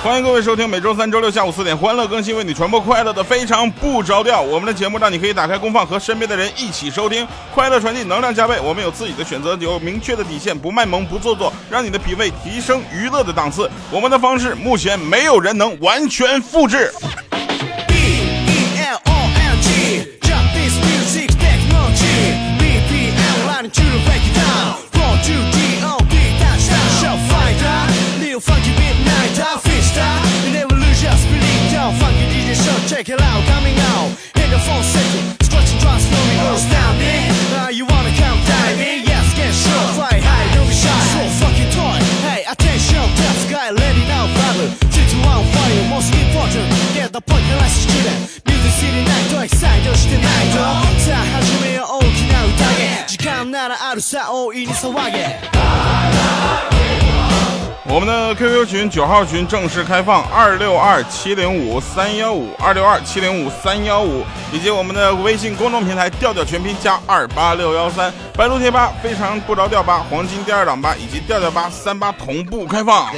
欢迎各位收听每周三、周六下午四点欢乐更新，为你传播快乐的非常不着调。我们的节目让你可以打开功放，和身边的人一起收听，快乐传递，能量加倍。我们有自己的选择，有明确的底线，不卖萌，不做作，让你的品味提升娱乐的档次。我们的方式目前没有人能完全复制。Check it out, coming out in the phone setting, stretching, transforming, astounding. Now you wanna come diving? Yes, get sure, fly high, don't be shy. So fucking toy, hey, attention, tough guy, let it out, brother. Three, two, one, fire, most important. Get the point, the last student. Music city night, と excite してないと。さあ始めよう大きな宴。時間ならあるさ、大いに騒げ。 我们的 QQ 群九号群正式开放，二六二七零五三幺五二六二七零五三幺五，以及我们的微信公众平台调调全拼加二八六幺三，白鹿贴吧非常不着调吧，黄金第二档吧，以及调调吧三八同步开放。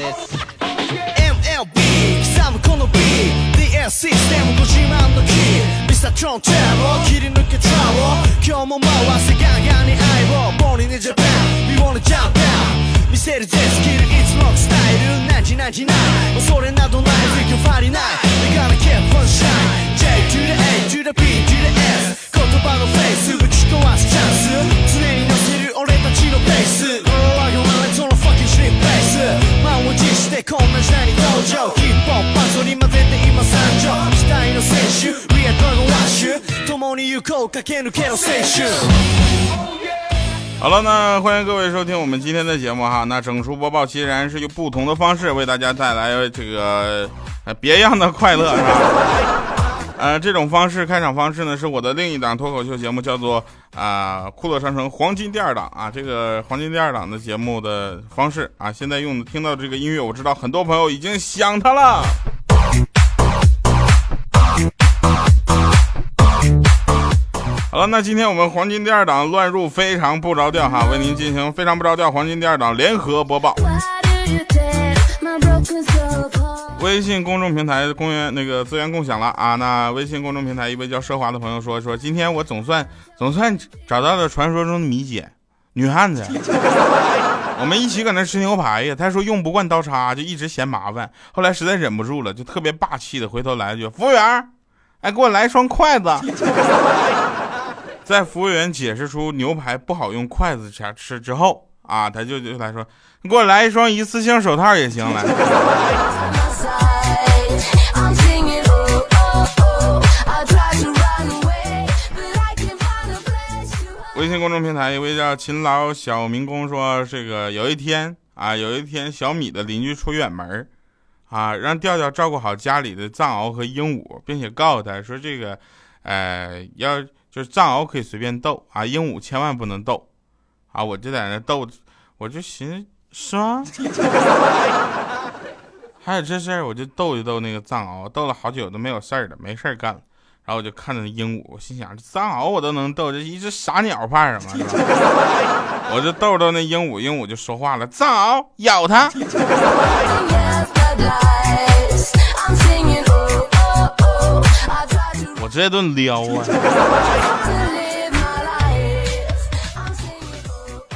見せるぜスキルいつもスタイル何時何時ない恐れなどないフィファリない We gotta keep on shine J to the A to the B to the S 言葉のフェイスぶち壊すチャンス常に乗せる俺たちのペース All I want is on a fucking street place 満を持してこんな時代に登場ヒップホップパズルに混ぜて今参上時代の選手 We are Dragon Rush 共に行こう駆け抜けろ青春好了，那欢迎各位收听我们今天的节目哈。那整数播报其实然是用不同的方式为大家带来这个别样的快乐，是吧？呃，这种方式开场方式呢，是我的另一档脱口秀节目，叫做啊酷乐商城黄金第二档啊。这个黄金第二档的节目的方式啊，现在用听到这个音乐，我知道很多朋友已经想它了。好，那今天我们黄金第二档乱入非常不着调哈，为您进行非常不着调黄金第二档联合播报。微信公众平台公园那个资源共享了啊，那微信公众平台一位叫奢华的朋友说说，今天我总算 总算找到了传说中的米姐，女汉子，我们一起搁那吃牛排呀。他说用不惯刀叉，就一直嫌麻烦，后来实在忍不住了，就特别霸气的回头来一句，服务员，哎，给我来一双筷子。在服务员解释出牛排不好用筷子吃吃之后啊，他就就来说：“你给我来一双一次性手套也行了。”微信公众平台一位叫勤劳小民工说：“这个有一天啊，有一天小米的邻居出远门啊，让调调照顾好家里的藏獒和鹦鹉，并且告诉他说这个，呃，要。”就是藏獒可以随便逗啊，鹦鹉千万不能逗啊！我就在那逗，我就寻思是吗？还有这事儿，我就逗一逗那个藏獒，逗了好久都没有事儿了，没事儿干了。然后我就看着那鹦鹉，我心想这藏獒我都能逗，这一只傻鸟怕什么？我就逗逗那鹦鹉，鹦鹉就说话了：藏獒咬它。这顿撩啊！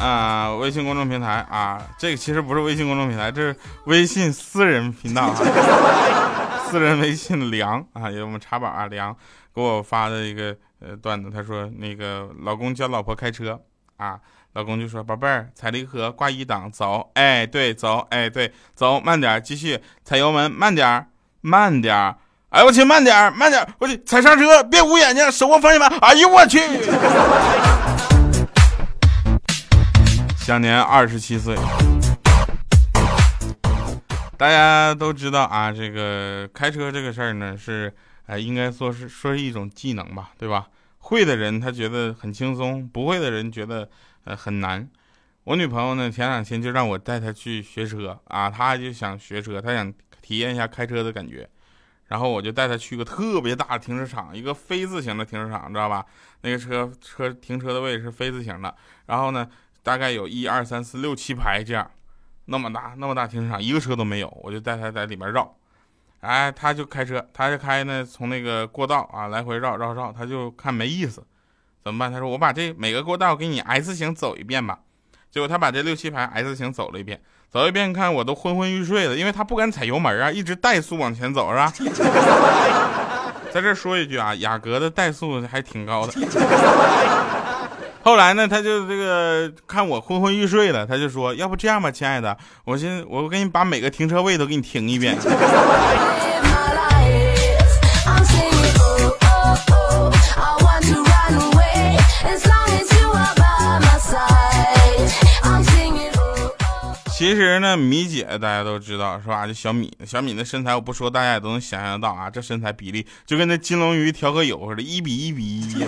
啊，微信公众平台啊，这个其实不是微信公众平台，这是微信私人频道啊，私人微信梁啊，有我们茶宝啊梁给我发的一个呃段子，他说那个老公教老婆开车啊，老公就说宝贝儿踩离合挂一档走，哎对走，哎对走慢点继续踩油门慢点慢点。哎我去，慢点慢点我去踩刹车，别捂眼睛，手握方向盘。哎呦我去！享年二十七岁。大家都知道啊，这个开车这个事儿呢，是哎，应该说是说是一种技能吧，对吧？会的人他觉得很轻松，不会的人觉得呃很难。我女朋友呢，前两天就让我带她去学车啊，她就想学车，她想体验一下开车的感觉。然后我就带他去个特别大的停车场，一个非字形的停车场，知道吧？那个车车停车的位置是非字形的。然后呢，大概有一二三四六七排这样，那么大那么大停车场，一个车都没有。我就带他在里面绕，哎，他就开车，他就开呢，从那个过道啊来回绕绕绕，他就看没意思，怎么办？他说我把这每个过道给你 S 型走一遍吧。结果他把这六七排 S 型走了一遍，走一遍看我都昏昏欲睡了，因为他不敢踩油门啊，一直怠速往前走是吧？在这说一句啊，雅阁的怠速还挺高的。后来呢，他就这个看我昏昏欲睡了，他就说：“要不这样吧，亲爱的，我先我给你把每个停车位都给你停一遍。” 其实呢，米姐大家都知道是吧？就小米，小米的身材我不说，大家也都能想象到啊，这身材比例就跟那金龙鱼调和油似的，一比一比一。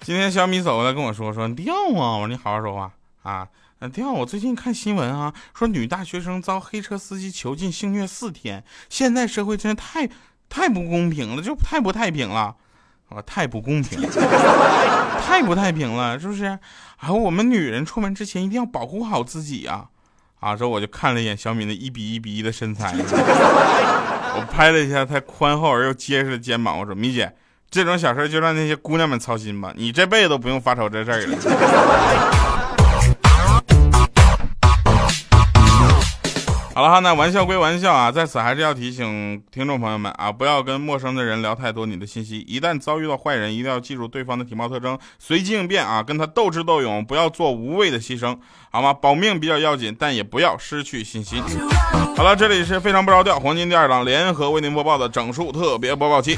今天小米走过来跟我说说掉啊，我说你好好说话啊，掉。我最近看新闻啊，说女大学生遭黑车司机囚禁性虐四天，现在社会真的太太不公平了，就太不太平了，啊，太不公平，太不太平了，是不是？啊，我们女人出门之前一定要保护好自己啊，啊，之后我就看了一眼小米那一比一比一的身材，我拍了一下她宽厚而又结实的肩膀，我说米姐。这种小事就让那些姑娘们操心吧，你这辈子都不用发愁这事儿了。好了哈，那玩笑归玩笑啊，在此还是要提醒听众朋友们啊，不要跟陌生的人聊太多你的信息，一旦遭遇到坏人，一定要记住对方的体貌特征，随机应变啊，跟他斗智斗勇，不要做无谓的牺牲，好吗？保命比较要紧，但也不要失去信心。好了，这里是非常不着调黄金第二档联合为您播报的整数特别播报期。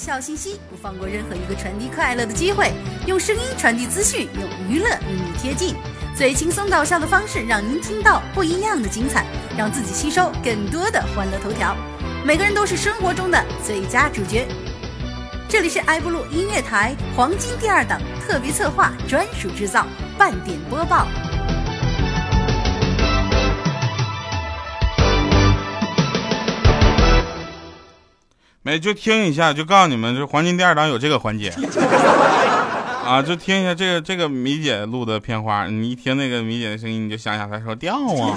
笑信息，不放过任何一个传递快乐的机会。用声音传递资讯，用娱乐与你贴近，最轻松搞笑的方式，让您听到不一样的精彩，让自己吸收更多的欢乐头条。每个人都是生活中的最佳主角。这里是埃布鲁音乐台黄金第二档特别策划专属制造半点播报。没就听一下，就告诉你们，就黄金第二档有这个环节 啊，就听一下这个这个米姐录的片花，你一听那个米姐的声音，你就想想她说掉 啊。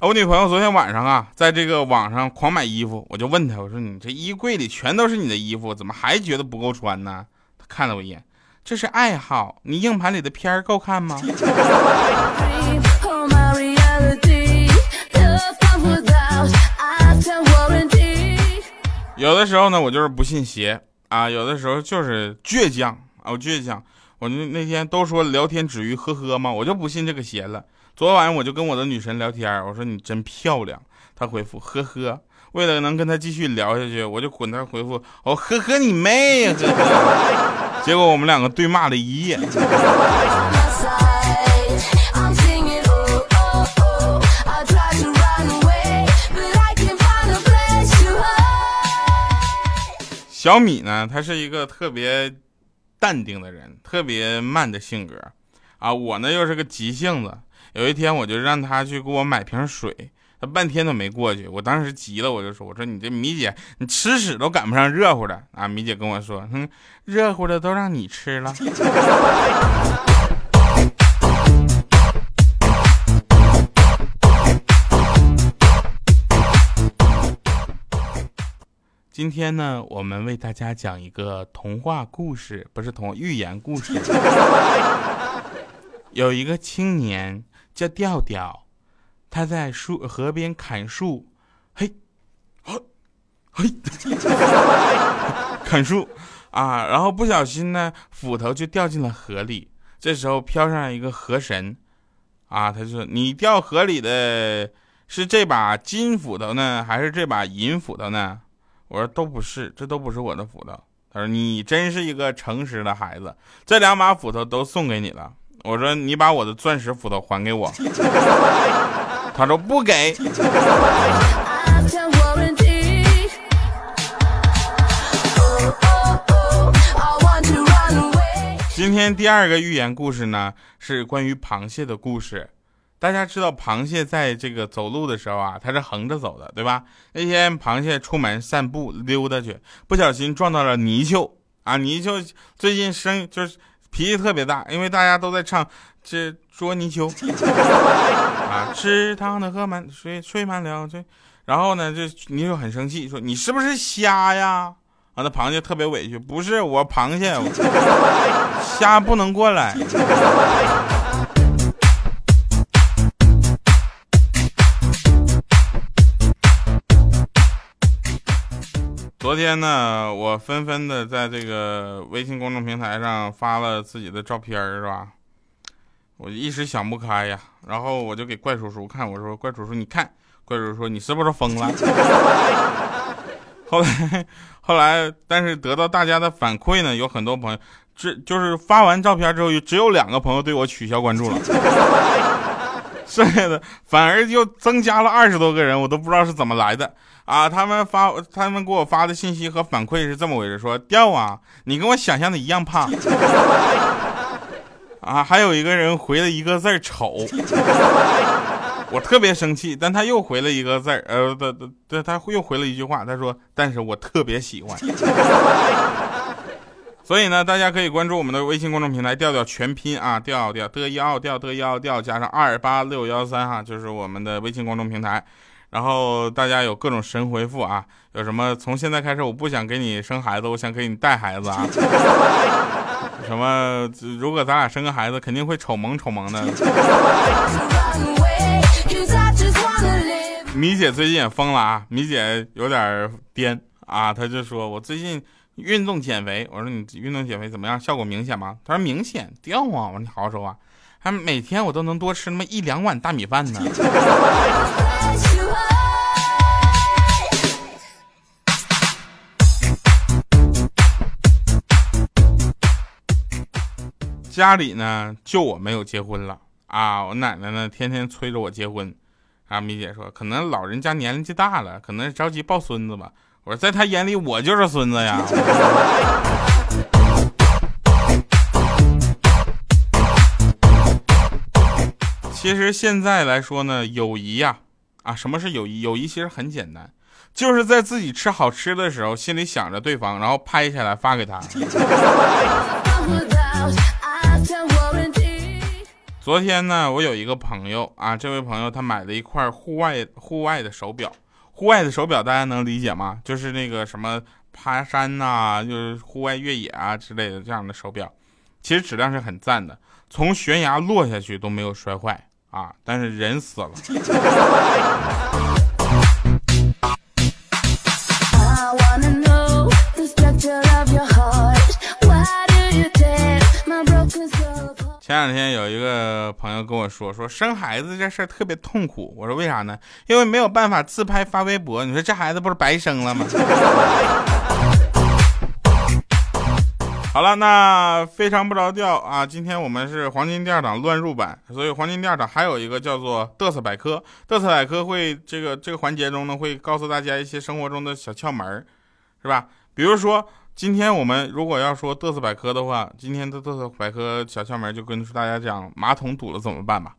我女朋友昨天晚上啊，在这个网上狂买衣服，我就问她，我说你这衣柜里全都是你的衣服，怎么还觉得不够穿呢？她看了我一眼，这是爱好，你硬盘里的片儿够看吗？有的时候呢，我就是不信邪啊，有的时候就是倔强啊，我倔强。我那那天都说聊天止于呵呵嘛，我就不信这个邪了。昨晚我就跟我的女神聊天，我说你真漂亮，她回复呵呵。为了能跟她继续聊下去，我就滚她回复哦呵呵你妹呵呵。结果我们两个对骂了一夜。小米呢，他是一个特别淡定的人，特别慢的性格啊。我呢又是个急性子。有一天，我就让他去给我买瓶水，他半天都没过去。我当时急了，我就说：“我说你这米姐，你吃屎都赶不上热乎的啊！”米姐跟我说：“哼，热乎的都让你吃了。”今天呢，我们为大家讲一个童话故事，不是童寓言故事。有一个青年。叫调调，他在树河边砍树，嘿，嘿，嘿，砍树啊，然后不小心呢，斧头就掉进了河里。这时候飘上来一个河神，啊，他就说：“你掉河里的是这把金斧头呢，还是这把银斧头呢？”我说：“都不是，这都不是我的斧头。”他说：“你真是一个诚实的孩子，这两把斧头都送给你了。”我说你把我的钻石斧头还给我，他说不给。今天第二个寓言故事呢，是关于螃蟹的故事。大家知道螃蟹在这个走路的时候啊，它是横着走的，对吧？那天螃蟹出门散步溜达去，不小心撞到了泥鳅啊！泥鳅最近生就是脾气特别大，因为大家都在唱这捉泥鳅 啊，池塘的河满水睡满了这，然后呢，这泥鳅很生气，说你是不是瞎呀？啊，那螃蟹特别委屈，不是我螃蟹，虾 不能过来。昨天呢，我纷纷的在这个微信公众平台上发了自己的照片是吧？我一时想不开呀，然后我就给怪叔叔看，我说：“怪叔叔，你看。”怪叔叔说：“你是不是疯了？” 后来，后来，但是得到大家的反馈呢，有很多朋友，这就是发完照片之后，只有两个朋友对我取消关注了，剩下的反而又增加了二十多个人，我都不知道是怎么来的。啊，他们发他们给我发的信息和反馈是这么回事：说掉啊，你跟我想象的一样胖。啊，还有一个人回了一个字丑，我特别生气，但他又回了一个字呃，对对对，他又回了一句话，他说，但是我特别喜欢。所以呢，大家可以关注我们的微信公众平台调调全拼啊，调调的幺调的幺调加上二八六幺三哈，就是我们的微信公众平台。然后大家有各种神回复啊，有什么从现在开始我不想给你生孩子，我想给你带孩子啊，什么如果咱俩生个孩子肯定会丑萌丑萌的。米姐最近也疯了啊，米姐有点颠啊，她就说我最近运动减肥，我说你运动减肥怎么样，效果明显吗？他说明显掉啊，我说你好好说话，还每天我都能多吃那么一两碗大米饭呢。家里呢，就我没有结婚了啊！我奶奶呢，天天催着我结婚。啊，米姐说，可能老人家年纪大了，可能着急抱孙子吧。我说，在他眼里，我就是孙子呀。其实现在来说呢，友谊呀，啊，什么是友谊？友谊其实很简单，就是在自己吃好吃的时候，心里想着对方，然后拍下来发给他。昨天呢，我有一个朋友啊，这位朋友他买了一块户外户外的手表，户外的手表大家能理解吗？就是那个什么爬山呐，就是户外越野啊之类的这样的手表，其实质量是很赞的，从悬崖落下去都没有摔坏啊，但是人死了。前两天有一个朋友跟我说，说生孩子这事儿特别痛苦。我说为啥呢？因为没有办法自拍发微博。你说这孩子不是白生了吗？好了，那非常不着调啊！今天我们是黄金第二档乱入版，所以黄金第二档还有一个叫做嘚瑟百科。嘚瑟百科会这个这个环节中呢，会告诉大家一些生活中的小窍门是吧？比如说。今天我们如果要说嘚瑟百科的话，今天的嘚瑟百科小窍门就跟大家讲马桶堵了怎么办吧。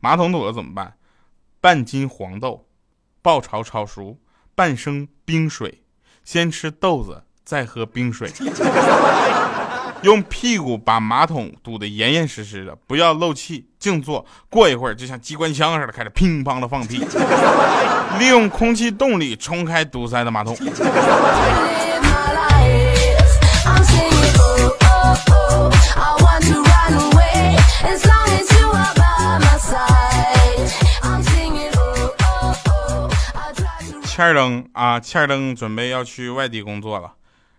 马桶堵了怎么办？半斤黄豆，爆炒炒熟，半升冰水，先吃豆子，再喝冰水。用屁股把马桶堵得严严实实的，不要漏气，静坐。过一会儿就像机关枪似的开始乒乓的放屁，利用空气动力冲开堵塞的马桶。欠儿登啊，欠儿。登准备要去外地工作了，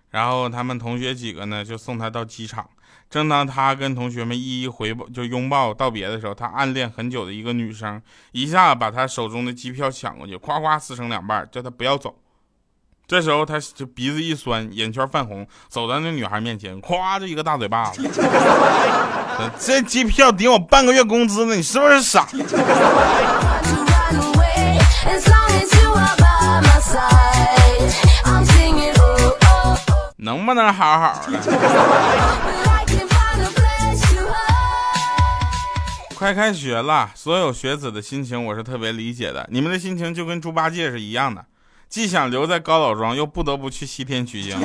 然后他们同学几个呢就送他到机场。正当他跟同学们一一回报就拥抱道别的时候，他暗恋很久的一个女生一下把他手中的机票抢过去，夸夸撕成两半，叫他不要走。这时候他就鼻子一酸，眼圈泛红，走到那女孩面前，咵就一个大嘴巴子。这机票顶我半个月工资呢，你是不是傻？能不能好好的？快开学了，所有学子的心情我是特别理解的。你们的心情就跟猪八戒是一样的，既想留在高老庄，又不得不去西天取经，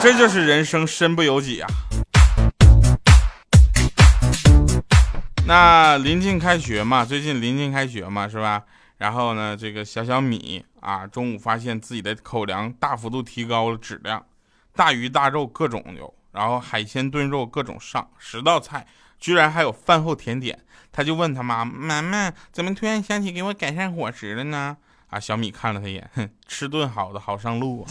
这就是人生，身不由己啊。那临近开学嘛，最近临近开学嘛，是吧？然后呢，这个小小米啊，中午发现自己的口粮大幅度提高了质量，大鱼大肉各种有，然后海鲜炖肉各种上，十道菜。居然还有饭后甜点，他就问他妈：“妈妈，怎么突然想起给我改善伙食了呢？”啊，小米看了他一眼，哼，吃顿好的好上路啊。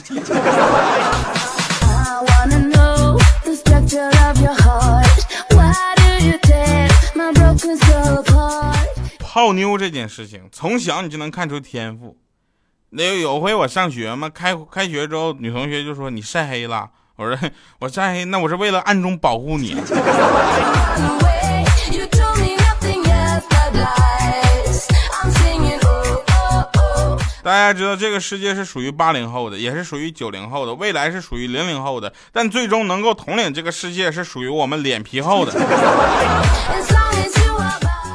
泡妞这件事情，从小你就能看出天赋。那有回我上学嘛，开开学之后，女同学就说你晒黑了。我说我晒黑，那我是为了暗中保护你。大家知道这个世界是属于八零后的，也是属于九零后的，未来是属于零零后的，但最终能够统领这个世界是属于我们脸皮厚的。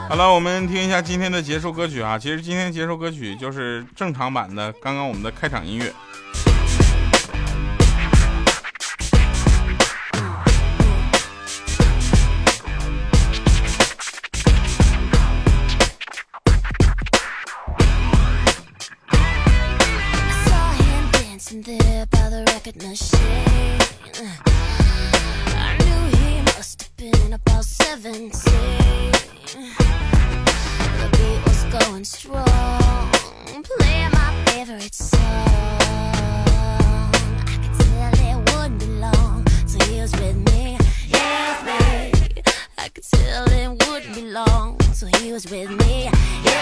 好了，我们听一下今天的结束歌曲啊，其实今天结束歌曲就是正常版的，刚刚我们的开场音乐。欢迎回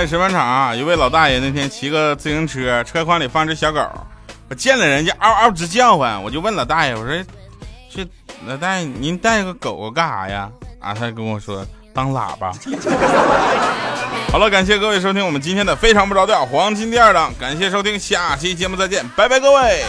在石板厂啊。一位老大爷那天骑个自行车，车筐里放只小狗，我见了人家嗷嗷直叫唤，我就问老大爷，我说：“这老大爷您带个狗狗干啥呀？”啊，他跟我说当喇叭。好了，感谢各位收听我们今天的非常不着调黄金第二档，感谢收听，下期节目再见，拜拜各位。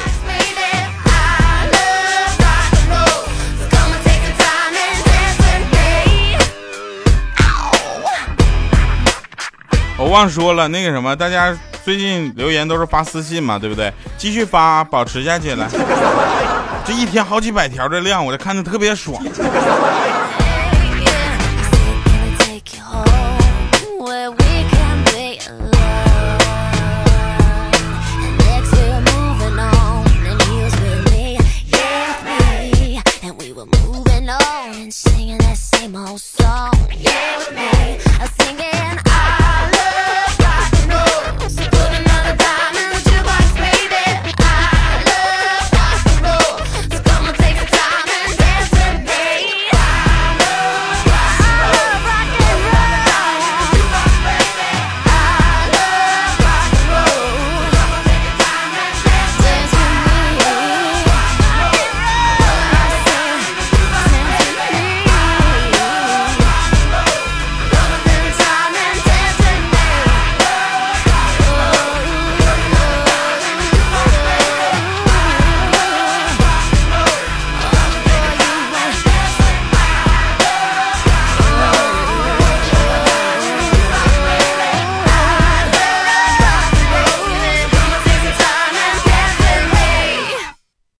我忘说了，那个什么，大家最近留言都是发私信嘛，对不对？继续发，保持下去来。这一天好几百条的量，我这看着特别爽。